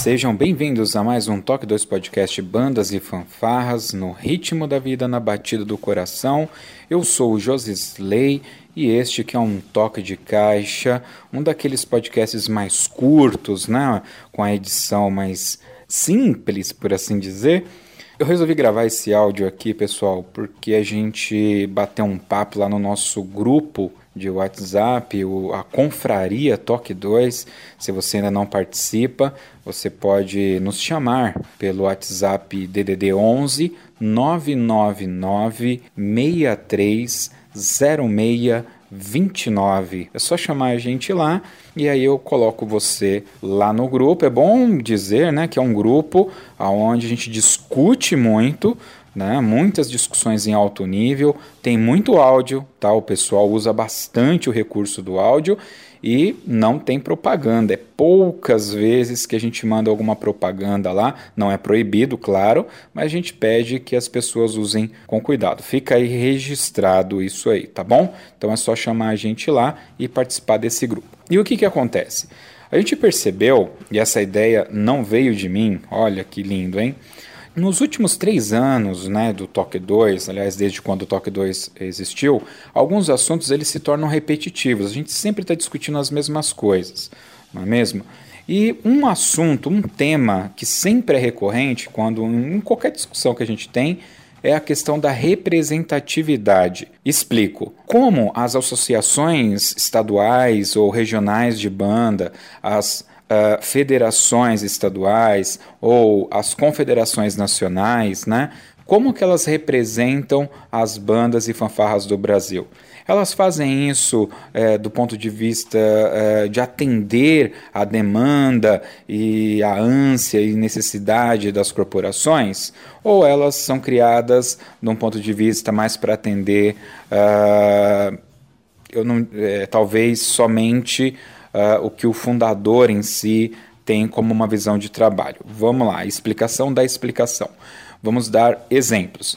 Sejam bem-vindos a mais um Toque 2 Podcast Bandas e Fanfarras no ritmo da vida na batida do coração. Eu sou o Josisley e este que é um toque de caixa, um daqueles podcasts mais curtos, né, com a edição mais simples, por assim dizer. Eu resolvi gravar esse áudio aqui, pessoal, porque a gente bateu um papo lá no nosso grupo de WhatsApp, a Confraria Toque 2. Se você ainda não participa, você pode nos chamar pelo WhatsApp DDD 11 999 63 06 29. É só chamar a gente lá e aí eu coloco você lá no grupo. É bom dizer, né, que é um grupo onde a gente discute muito né? Muitas discussões em alto nível, tem muito áudio, tá? O pessoal usa bastante o recurso do áudio e não tem propaganda. É poucas vezes que a gente manda alguma propaganda lá, não é proibido, claro, mas a gente pede que as pessoas usem com cuidado. Fica aí registrado isso aí, tá bom? Então é só chamar a gente lá e participar desse grupo. E o que que acontece? A gente percebeu, e essa ideia não veio de mim, olha que lindo, hein? Nos últimos três anos né, do Toque 2, aliás, desde quando o Toque 2 existiu, alguns assuntos eles se tornam repetitivos. A gente sempre está discutindo as mesmas coisas, não é mesmo? E um assunto, um tema que sempre é recorrente quando em qualquer discussão que a gente tem é a questão da representatividade. Explico. Como as associações estaduais ou regionais de banda, as uh, federações estaduais ou as confederações nacionais, né? Como que elas representam as bandas e fanfarras do Brasil? Elas fazem isso é, do ponto de vista é, de atender a demanda e a ânsia e necessidade das corporações? Ou elas são criadas de um ponto de vista mais para atender, uh, eu não, é, talvez somente uh, o que o fundador em si tem como uma visão de trabalho. Vamos lá, explicação da explicação. Vamos dar exemplos.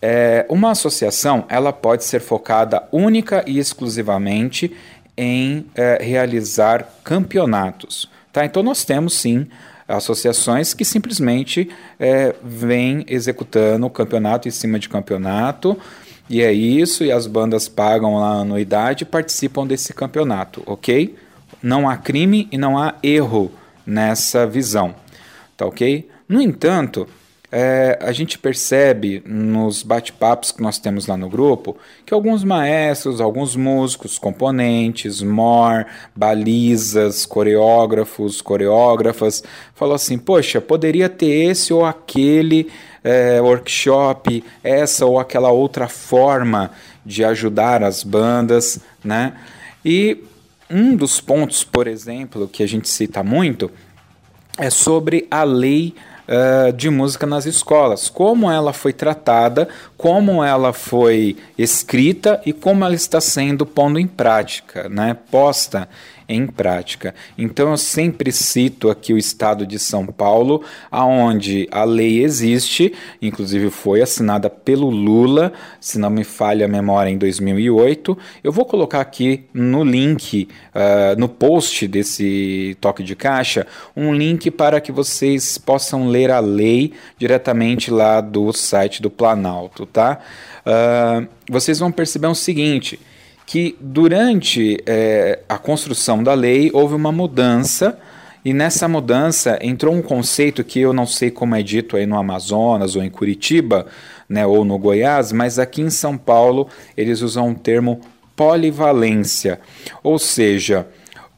É, uma associação ela pode ser focada única e exclusivamente em é, realizar campeonatos. Tá? Então nós temos sim associações que simplesmente é, vêm executando campeonato em cima de campeonato, e é isso, e as bandas pagam lá a anuidade e participam desse campeonato, ok? Não há crime e não há erro nessa visão, tá ok? No entanto, é, a gente percebe nos bate-papos que nós temos lá no grupo que alguns maestros, alguns músicos, componentes, more, balizas, coreógrafos, coreógrafas, falam assim: poxa, poderia ter esse ou aquele é, workshop, essa ou aquela outra forma de ajudar as bandas, né? E um dos pontos, por exemplo, que a gente cita muito é sobre a lei uh, de música nas escolas, como ela foi tratada, como ela foi escrita e como ela está sendo pondo em prática, né, posta em prática. Então eu sempre cito aqui o estado de São Paulo, aonde a lei existe, inclusive foi assinada pelo Lula, se não me falha a memória, em 2008. Eu vou colocar aqui no link, uh, no post desse toque de caixa, um link para que vocês possam ler a lei diretamente lá do site do Planalto, tá? Uh, vocês vão perceber o seguinte que durante é, a construção da lei houve uma mudança e nessa mudança entrou um conceito que eu não sei como é dito aí no Amazonas ou em Curitiba, né, ou no Goiás, mas aqui em São Paulo eles usam o termo polivalência, ou seja,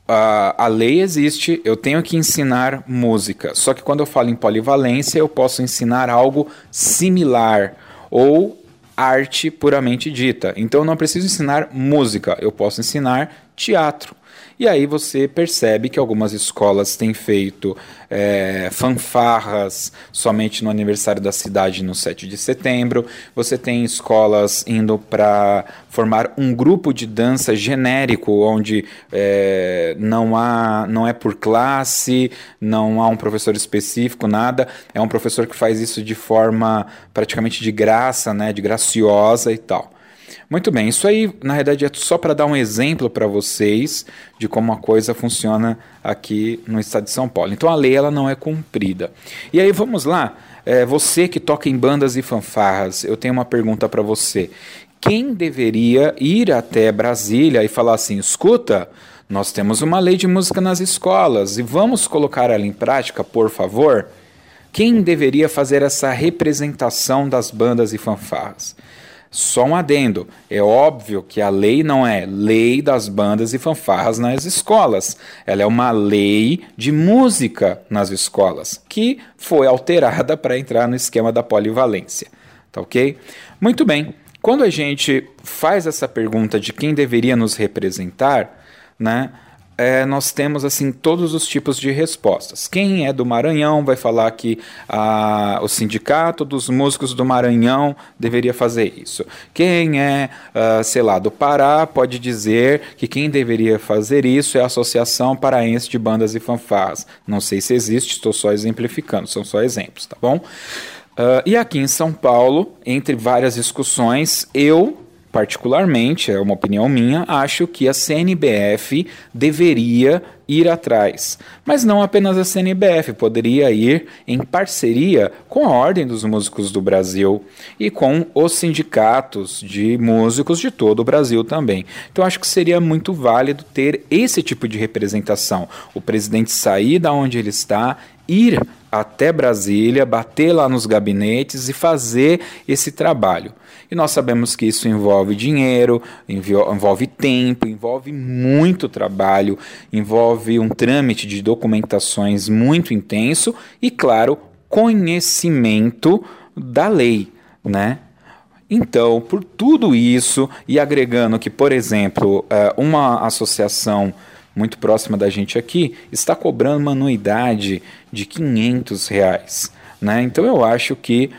a, a lei existe, eu tenho que ensinar música, só que quando eu falo em polivalência eu posso ensinar algo similar ou arte puramente dita. Então eu não preciso ensinar música, eu posso ensinar teatro. E aí você percebe que algumas escolas têm feito é, fanfarras somente no aniversário da cidade no 7 de setembro. Você tem escolas indo para formar um grupo de dança genérico, onde é, não, há, não é por classe, não há um professor específico, nada. É um professor que faz isso de forma praticamente de graça, né, de graciosa e tal. Muito bem, isso aí na verdade é só para dar um exemplo para vocês de como a coisa funciona aqui no estado de São Paulo. Então a lei ela não é cumprida. E aí vamos lá, é, você que toca em bandas e fanfarras, eu tenho uma pergunta para você. Quem deveria ir até Brasília e falar assim: escuta, nós temos uma lei de música nas escolas e vamos colocar ela em prática, por favor? Quem deveria fazer essa representação das bandas e fanfarras? Só um adendo: é óbvio que a lei não é lei das bandas e fanfarras nas escolas. Ela é uma lei de música nas escolas, que foi alterada para entrar no esquema da polivalência. Tá ok? Muito bem. Quando a gente faz essa pergunta de quem deveria nos representar, né? É, nós temos assim todos os tipos de respostas. Quem é do Maranhão vai falar que ah, o sindicato dos músicos do Maranhão deveria fazer isso. Quem é, ah, sei lá, do Pará pode dizer que quem deveria fazer isso é a Associação Paraense de Bandas e Fanfarras. Não sei se existe, estou só exemplificando, são só exemplos, tá bom? Uh, e aqui em São Paulo, entre várias discussões, eu particularmente, é uma opinião minha, acho que a CNBF deveria ir atrás. Mas não apenas a CNBF, poderia ir em parceria com a Ordem dos Músicos do Brasil e com os sindicatos de músicos de todo o Brasil também. Então acho que seria muito válido ter esse tipo de representação. O presidente sair da onde ele está, ir até Brasília, bater lá nos gabinetes e fazer esse trabalho. E nós sabemos que isso envolve dinheiro, envolve tempo, envolve muito trabalho, envolve um trâmite de documentações muito intenso e, claro, conhecimento da lei, né? Então, por tudo isso, e agregando que, por exemplo, eh, uma associação muito próxima da gente aqui está cobrando uma anuidade de 500 reais. Né? Então, eu acho que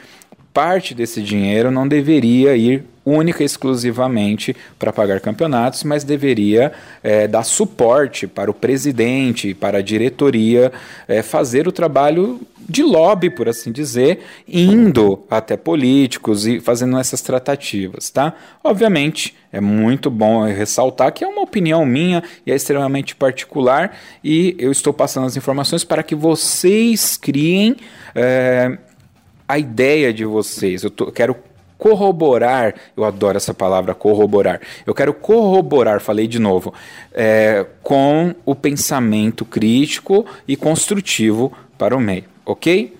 parte desse dinheiro não deveria ir única e exclusivamente para pagar campeonatos, mas deveria é, dar suporte para o presidente, para a diretoria, é, fazer o trabalho de lobby, por assim dizer, indo até políticos e fazendo essas tratativas, tá? Obviamente, é muito bom ressaltar que é uma opinião minha e é extremamente particular e eu estou passando as informações para que vocês criem é, a ideia de vocês. Eu tô, quero corroborar, eu adoro essa palavra corroborar. Eu quero corroborar, falei de novo, é, com o pensamento crítico e construtivo para o meio, ok?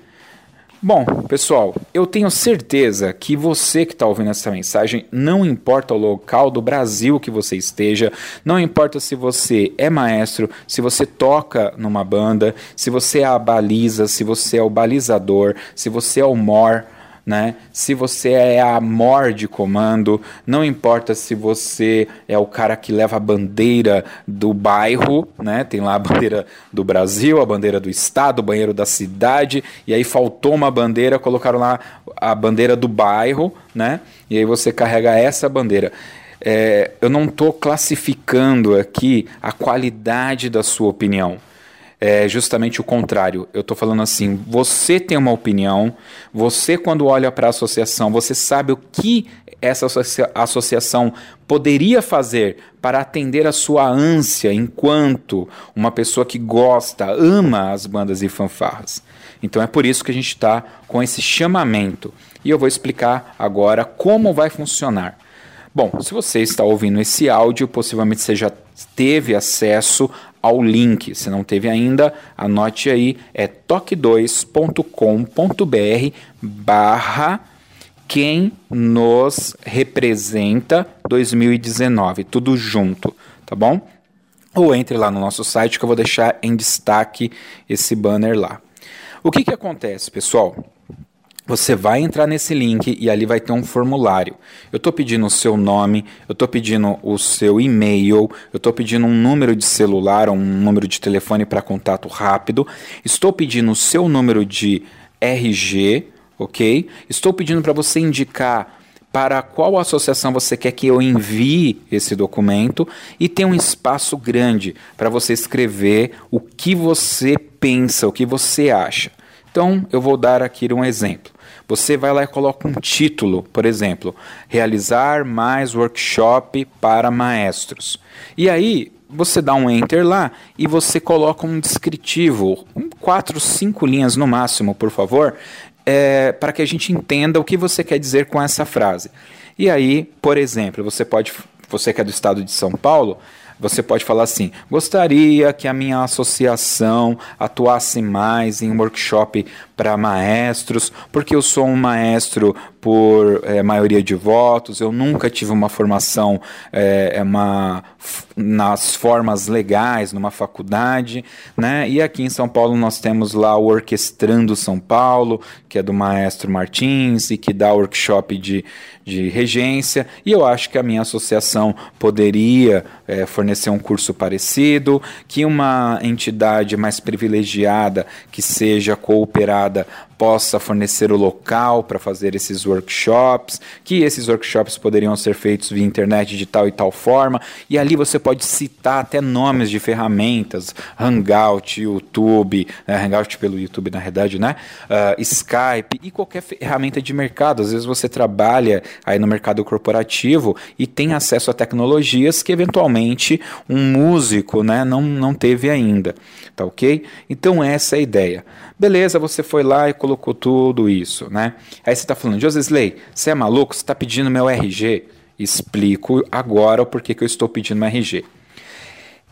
Bom, pessoal, eu tenho certeza que você que está ouvindo essa mensagem, não importa o local do Brasil que você esteja, não importa se você é maestro, se você toca numa banda, se você é a baliza, se você é o balizador, se você é o mor, né? Se você é a MOR de comando, não importa se você é o cara que leva a bandeira do bairro, né? Tem lá a bandeira do Brasil, a bandeira do estado, o banheiro da cidade, e aí faltou uma bandeira, colocaram lá a bandeira do bairro, né? E aí você carrega essa bandeira. É, eu não estou classificando aqui a qualidade da sua opinião é justamente o contrário. Eu estou falando assim: você tem uma opinião, você, quando olha para a associação, você sabe o que essa associa associação poderia fazer para atender a sua ânsia enquanto uma pessoa que gosta, ama as bandas e fanfarras. Então é por isso que a gente está com esse chamamento. E eu vou explicar agora como vai funcionar. Bom, se você está ouvindo esse áudio, possivelmente você já teve acesso ao link. Se não teve ainda, anote aí, é toque2.com.br barra quem nos representa 2019, tudo junto, tá bom? Ou entre lá no nosso site que eu vou deixar em destaque esse banner lá. O que, que acontece, pessoal? Você vai entrar nesse link e ali vai ter um formulário. Eu estou pedindo o seu nome, eu estou pedindo o seu e-mail, eu estou pedindo um número de celular, um número de telefone para contato rápido, estou pedindo o seu número de RG, ok? Estou pedindo para você indicar para qual associação você quer que eu envie esse documento e tem um espaço grande para você escrever o que você pensa, o que você acha. Então, eu vou dar aqui um exemplo. Você vai lá e coloca um título, por exemplo, realizar mais workshop para maestros. E aí você dá um enter lá e você coloca um descritivo, um quatro, cinco linhas no máximo, por favor, é, para que a gente entenda o que você quer dizer com essa frase. E aí, por exemplo, você pode, você que é do estado de São Paulo, você pode falar assim: gostaria que a minha associação atuasse mais em workshop para maestros, porque eu sou um maestro por é, maioria de votos, eu nunca tive uma formação é, uma, nas formas legais numa faculdade, né? E aqui em São Paulo nós temos lá o Orquestrando São Paulo, que é do maestro Martins e que dá workshop de, de regência, e eu acho que a minha associação poderia é, fornecer um curso parecido, que uma entidade mais privilegiada que seja cooperada fechada possa fornecer o local para fazer esses workshops, que esses workshops poderiam ser feitos via internet de tal e tal forma, e ali você pode citar até nomes de ferramentas, Hangout, YouTube, né, Hangout pelo YouTube na verdade, né, uh, Skype e qualquer ferramenta de mercado. Às vezes você trabalha aí no mercado corporativo e tem acesso a tecnologias que eventualmente um músico, né, não, não teve ainda, tá ok? Então essa é a ideia. Beleza, você foi lá e colocou tudo isso, né? Aí você está falando, Josesley, você é maluco? Você está pedindo meu RG? Explico agora o porquê que eu estou pedindo meu RG.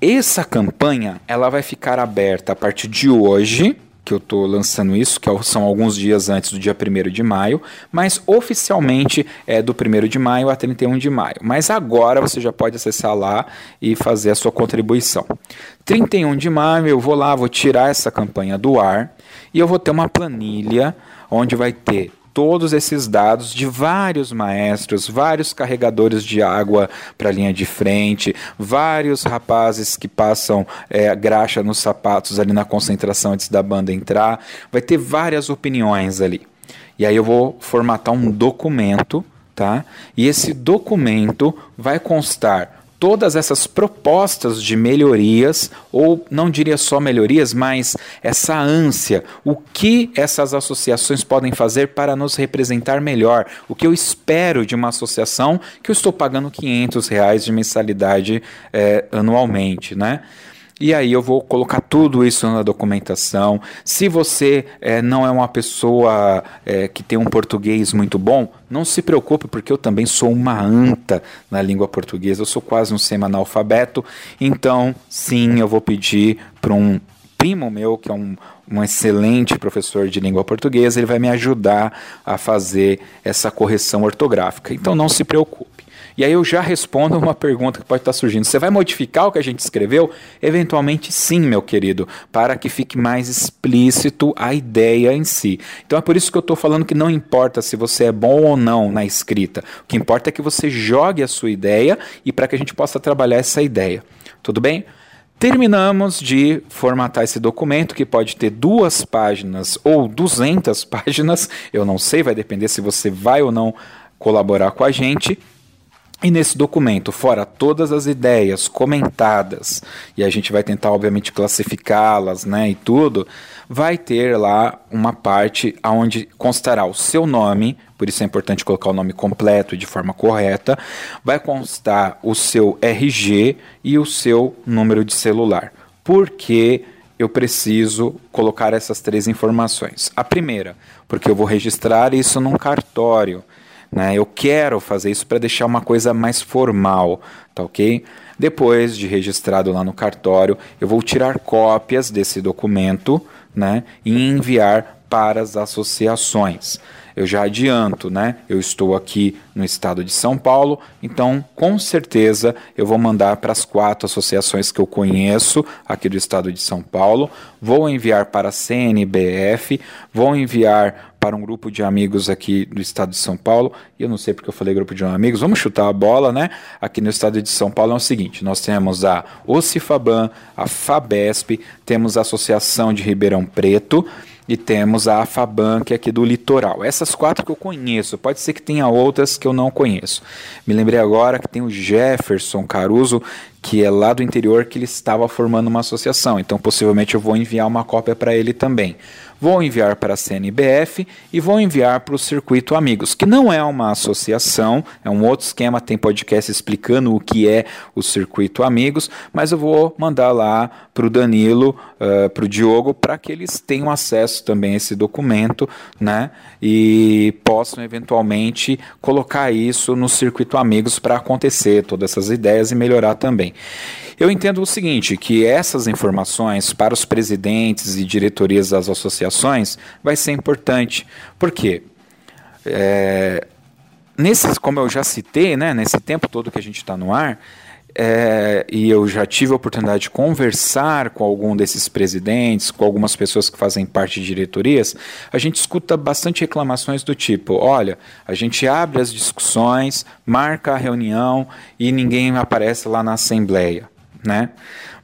Essa campanha ela vai ficar aberta a partir de hoje, que eu estou lançando isso, que são alguns dias antes do dia 1 de maio, mas oficialmente é do 1 de maio a 31 de maio. Mas agora você já pode acessar lá e fazer a sua contribuição. 31 de maio eu vou lá, vou tirar essa campanha do ar e eu vou ter uma planilha onde vai ter todos esses dados de vários maestros, vários carregadores de água para a linha de frente, vários rapazes que passam é, graxa nos sapatos ali na concentração antes da banda entrar. Vai ter várias opiniões ali. E aí eu vou formatar um documento, tá? E esse documento vai constar todas essas propostas de melhorias, ou não diria só melhorias, mas essa ânsia, o que essas associações podem fazer para nos representar melhor, o que eu espero de uma associação que eu estou pagando 500 reais de mensalidade é, anualmente, né? E aí eu vou colocar tudo isso na documentação. Se você é, não é uma pessoa é, que tem um português muito bom, não se preocupe, porque eu também sou uma anta na língua portuguesa. Eu sou quase um semanalfabeto. Então, sim, eu vou pedir para um primo meu, que é um, um excelente professor de língua portuguesa, ele vai me ajudar a fazer essa correção ortográfica. Então, não se preocupe. E aí eu já respondo uma pergunta que pode estar surgindo. Você vai modificar o que a gente escreveu? Eventualmente sim, meu querido, para que fique mais explícito a ideia em si. Então é por isso que eu estou falando que não importa se você é bom ou não na escrita. O que importa é que você jogue a sua ideia e para que a gente possa trabalhar essa ideia. Tudo bem? Terminamos de formatar esse documento, que pode ter duas páginas ou 200 páginas, eu não sei, vai depender se você vai ou não colaborar com a gente. E nesse documento, fora todas as ideias comentadas, e a gente vai tentar, obviamente, classificá-las né, e tudo, vai ter lá uma parte onde constará o seu nome, por isso é importante colocar o nome completo e de forma correta, vai constar o seu RG e o seu número de celular. Por que eu preciso colocar essas três informações? A primeira, porque eu vou registrar isso num cartório. Né? Eu quero fazer isso para deixar uma coisa mais formal, tá ok? Depois de registrado lá no cartório, eu vou tirar cópias desse documento né, e enviar para as associações. Eu já adianto, né? Eu estou aqui no estado de São Paulo, então com certeza eu vou mandar para as quatro associações que eu conheço aqui do estado de São Paulo, vou enviar para a CNBF, vou enviar para um grupo de amigos aqui do estado de São Paulo, e eu não sei porque eu falei grupo de amigos, vamos chutar a bola, né? Aqui no estado de São Paulo é o seguinte: nós temos a Ocifaban, a Fabesp, temos a Associação de Ribeirão Preto e temos a Afaban, que é aqui do litoral. Essas quatro que eu conheço, pode ser que tenha outras que eu não conheço. Me lembrei agora que tem o Jefferson Caruso, que é lá do interior que ele estava formando uma associação. Então, possivelmente eu vou enviar uma cópia para ele também vou enviar para a CNBF e vou enviar para o Circuito Amigos, que não é uma associação, é um outro esquema, tem podcast explicando o que é o Circuito Amigos, mas eu vou mandar lá para o Danilo, uh, para o Diogo, para que eles tenham acesso também a esse documento, né? E possam eventualmente colocar isso no Circuito Amigos para acontecer, todas essas ideias e melhorar também. Eu entendo o seguinte, que essas informações para os presidentes e diretorias das associações vai ser importante. Por quê? É, nesses, como eu já citei, né, nesse tempo todo que a gente está no ar, é, e eu já tive a oportunidade de conversar com algum desses presidentes, com algumas pessoas que fazem parte de diretorias, a gente escuta bastante reclamações do tipo: olha, a gente abre as discussões, marca a reunião e ninguém aparece lá na assembleia né?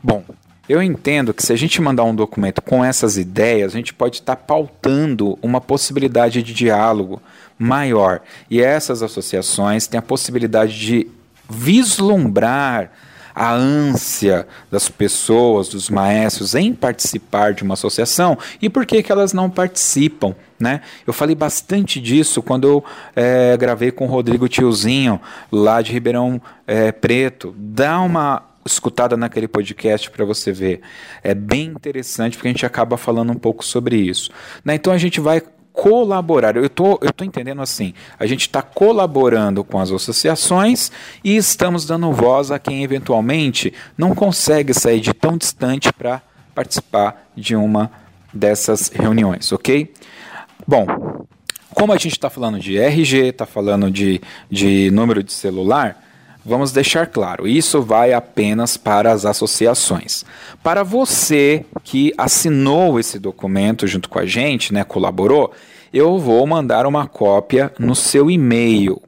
Bom, eu entendo que se a gente mandar um documento com essas ideias, a gente pode estar pautando uma possibilidade de diálogo maior. E essas associações têm a possibilidade de vislumbrar a ânsia das pessoas, dos maestros em participar de uma associação e por que, que elas não participam. Né? Eu falei bastante disso quando eu é, gravei com o Rodrigo Tiozinho, lá de Ribeirão é, Preto. Dá uma escutada naquele podcast para você ver. É bem interessante porque a gente acaba falando um pouco sobre isso. Né? Então a gente vai colaborar. Eu tô, eu tô entendendo assim. A gente está colaborando com as associações e estamos dando voz a quem eventualmente não consegue sair de tão distante para participar de uma dessas reuniões, ok? Bom, como a gente está falando de RG, está falando de, de número de celular, Vamos deixar claro, isso vai apenas para as associações. Para você que assinou esse documento junto com a gente, né, colaborou, eu vou mandar uma cópia no seu e-mail.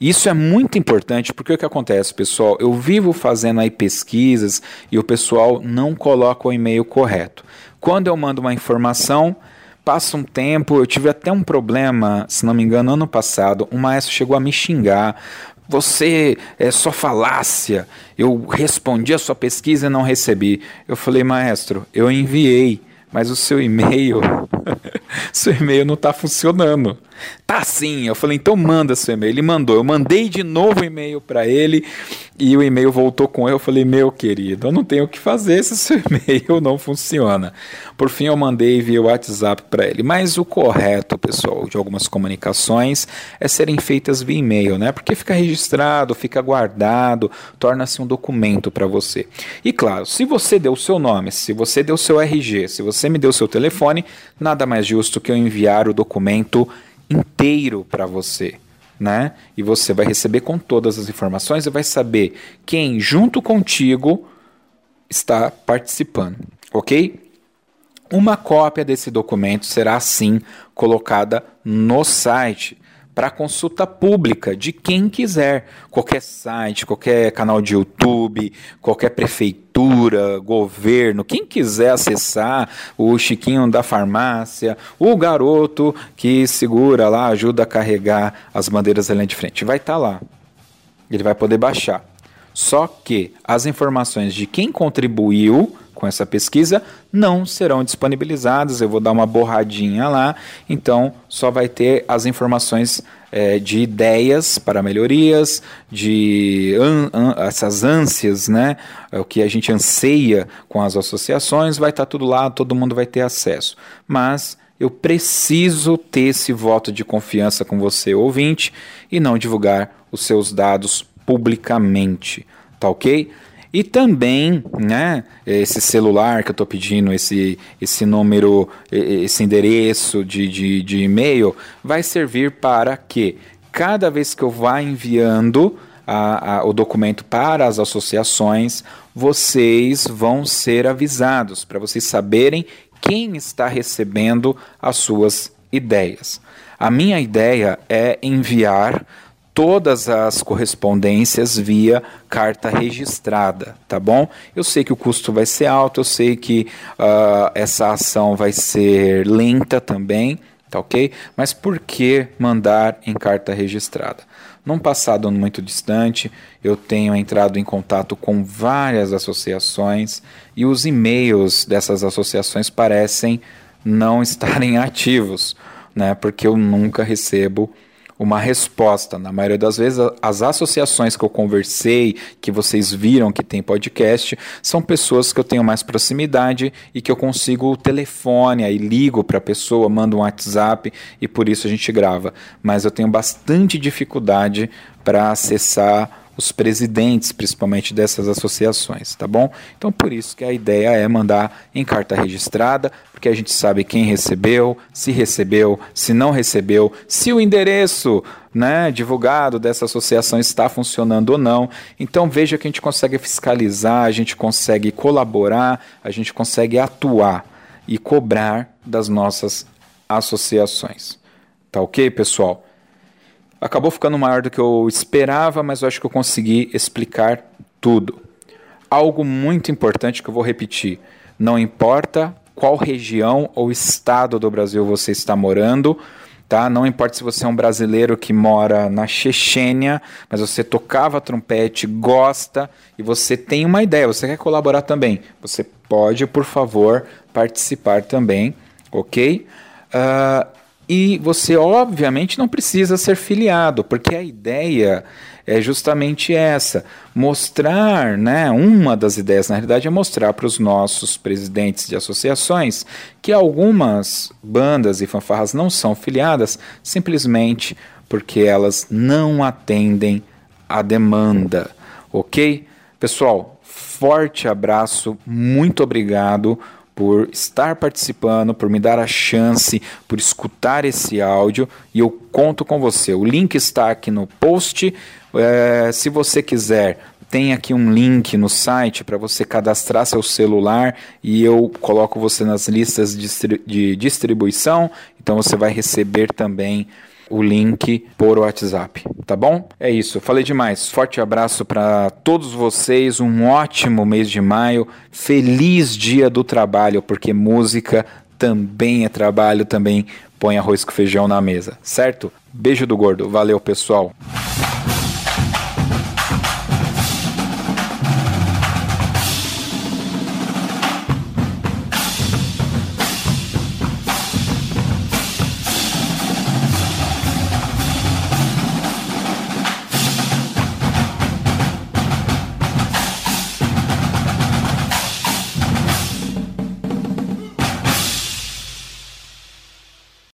Isso é muito importante porque o que acontece, pessoal? Eu vivo fazendo aí pesquisas e o pessoal não coloca o e-mail correto. Quando eu mando uma informação, passa um tempo, eu tive até um problema, se não me engano, ano passado, um maestro chegou a me xingar você é só falácia. Eu respondi a sua pesquisa e não recebi. Eu falei, maestro, eu enviei, mas o seu e-mail, seu e-mail não está funcionando. Tá sim. Eu falei, então manda seu e-mail. Ele mandou. Eu mandei de novo o e-mail para ele e o e-mail voltou com ele. Eu falei, meu querido, eu não tenho o que fazer se seu e-mail não funciona. Por fim, eu mandei via WhatsApp para ele. Mas o correto, pessoal, de algumas comunicações é serem feitas via e-mail, né? Porque fica registrado, fica guardado, torna-se um documento para você. E claro, se você deu o seu nome, se você deu o seu RG, se você me deu o seu telefone, nada mais justo que eu enviar o documento inteiro para você. Né? E você vai receber com todas as informações e vai saber quem junto contigo está participando, ok? Uma cópia desse documento será assim colocada no site para consulta pública de quem quiser. Qualquer site, qualquer canal de YouTube, qualquer prefeitura, governo, quem quiser acessar, o Chiquinho da farmácia, o garoto que segura lá, ajuda a carregar as bandeiras ali de frente, vai estar tá lá. Ele vai poder baixar. Só que as informações de quem contribuiu com essa pesquisa não serão disponibilizadas. Eu vou dar uma borradinha lá, então só vai ter as informações é, de ideias para melhorias, de an, an, essas ânsias, né? O que a gente anseia com as associações, vai estar tá tudo lá, todo mundo vai ter acesso. Mas eu preciso ter esse voto de confiança com você, ouvinte, e não divulgar os seus dados publicamente, tá ok? E também, né, esse celular que eu estou pedindo, esse, esse número, esse endereço de, de, de e-mail, vai servir para que cada vez que eu vá enviando a, a, o documento para as associações, vocês vão ser avisados, para vocês saberem quem está recebendo as suas ideias. A minha ideia é enviar todas as correspondências via carta registrada, tá bom? Eu sei que o custo vai ser alto, eu sei que uh, essa ação vai ser lenta também, tá ok? Mas por que mandar em carta registrada? Num passado muito distante, eu tenho entrado em contato com várias associações e os e-mails dessas associações parecem não estarem ativos, né? Porque eu nunca recebo uma resposta. Na maioria das vezes, as associações que eu conversei, que vocês viram que tem podcast, são pessoas que eu tenho mais proximidade e que eu consigo o telefone, aí ligo para a pessoa, mando um WhatsApp e por isso a gente grava. Mas eu tenho bastante dificuldade para acessar os presidentes, principalmente dessas associações, tá bom? Então, por isso que a ideia é mandar em carta registrada, porque a gente sabe quem recebeu, se recebeu, se não recebeu, se o endereço né, divulgado dessa associação está funcionando ou não. Então, veja que a gente consegue fiscalizar, a gente consegue colaborar, a gente consegue atuar e cobrar das nossas associações. Tá ok, pessoal? Acabou ficando maior do que eu esperava, mas eu acho que eu consegui explicar tudo. Algo muito importante que eu vou repetir: não importa qual região ou estado do Brasil você está morando, tá? Não importa se você é um brasileiro que mora na Chechênia, mas você tocava trompete, gosta e você tem uma ideia, você quer colaborar também, você pode, por favor, participar também, ok? Uh, e você, obviamente, não precisa ser filiado, porque a ideia é justamente essa: mostrar, né? Uma das ideias, na realidade, é mostrar para os nossos presidentes de associações que algumas bandas e fanfarras não são filiadas simplesmente porque elas não atendem a demanda, ok? Pessoal, forte abraço, muito obrigado por estar participando, por me dar a chance, por escutar esse áudio e eu conto com você. O link está aqui no post. É, se você quiser, tem aqui um link no site para você cadastrar seu celular e eu coloco você nas listas de distribuição. Então você vai receber também o link por WhatsApp, tá bom? É isso, falei demais. Forte abraço para todos vocês, um ótimo mês de maio, feliz dia do trabalho, porque música também é trabalho, também põe arroz com feijão na mesa, certo? Beijo do gordo, valeu pessoal.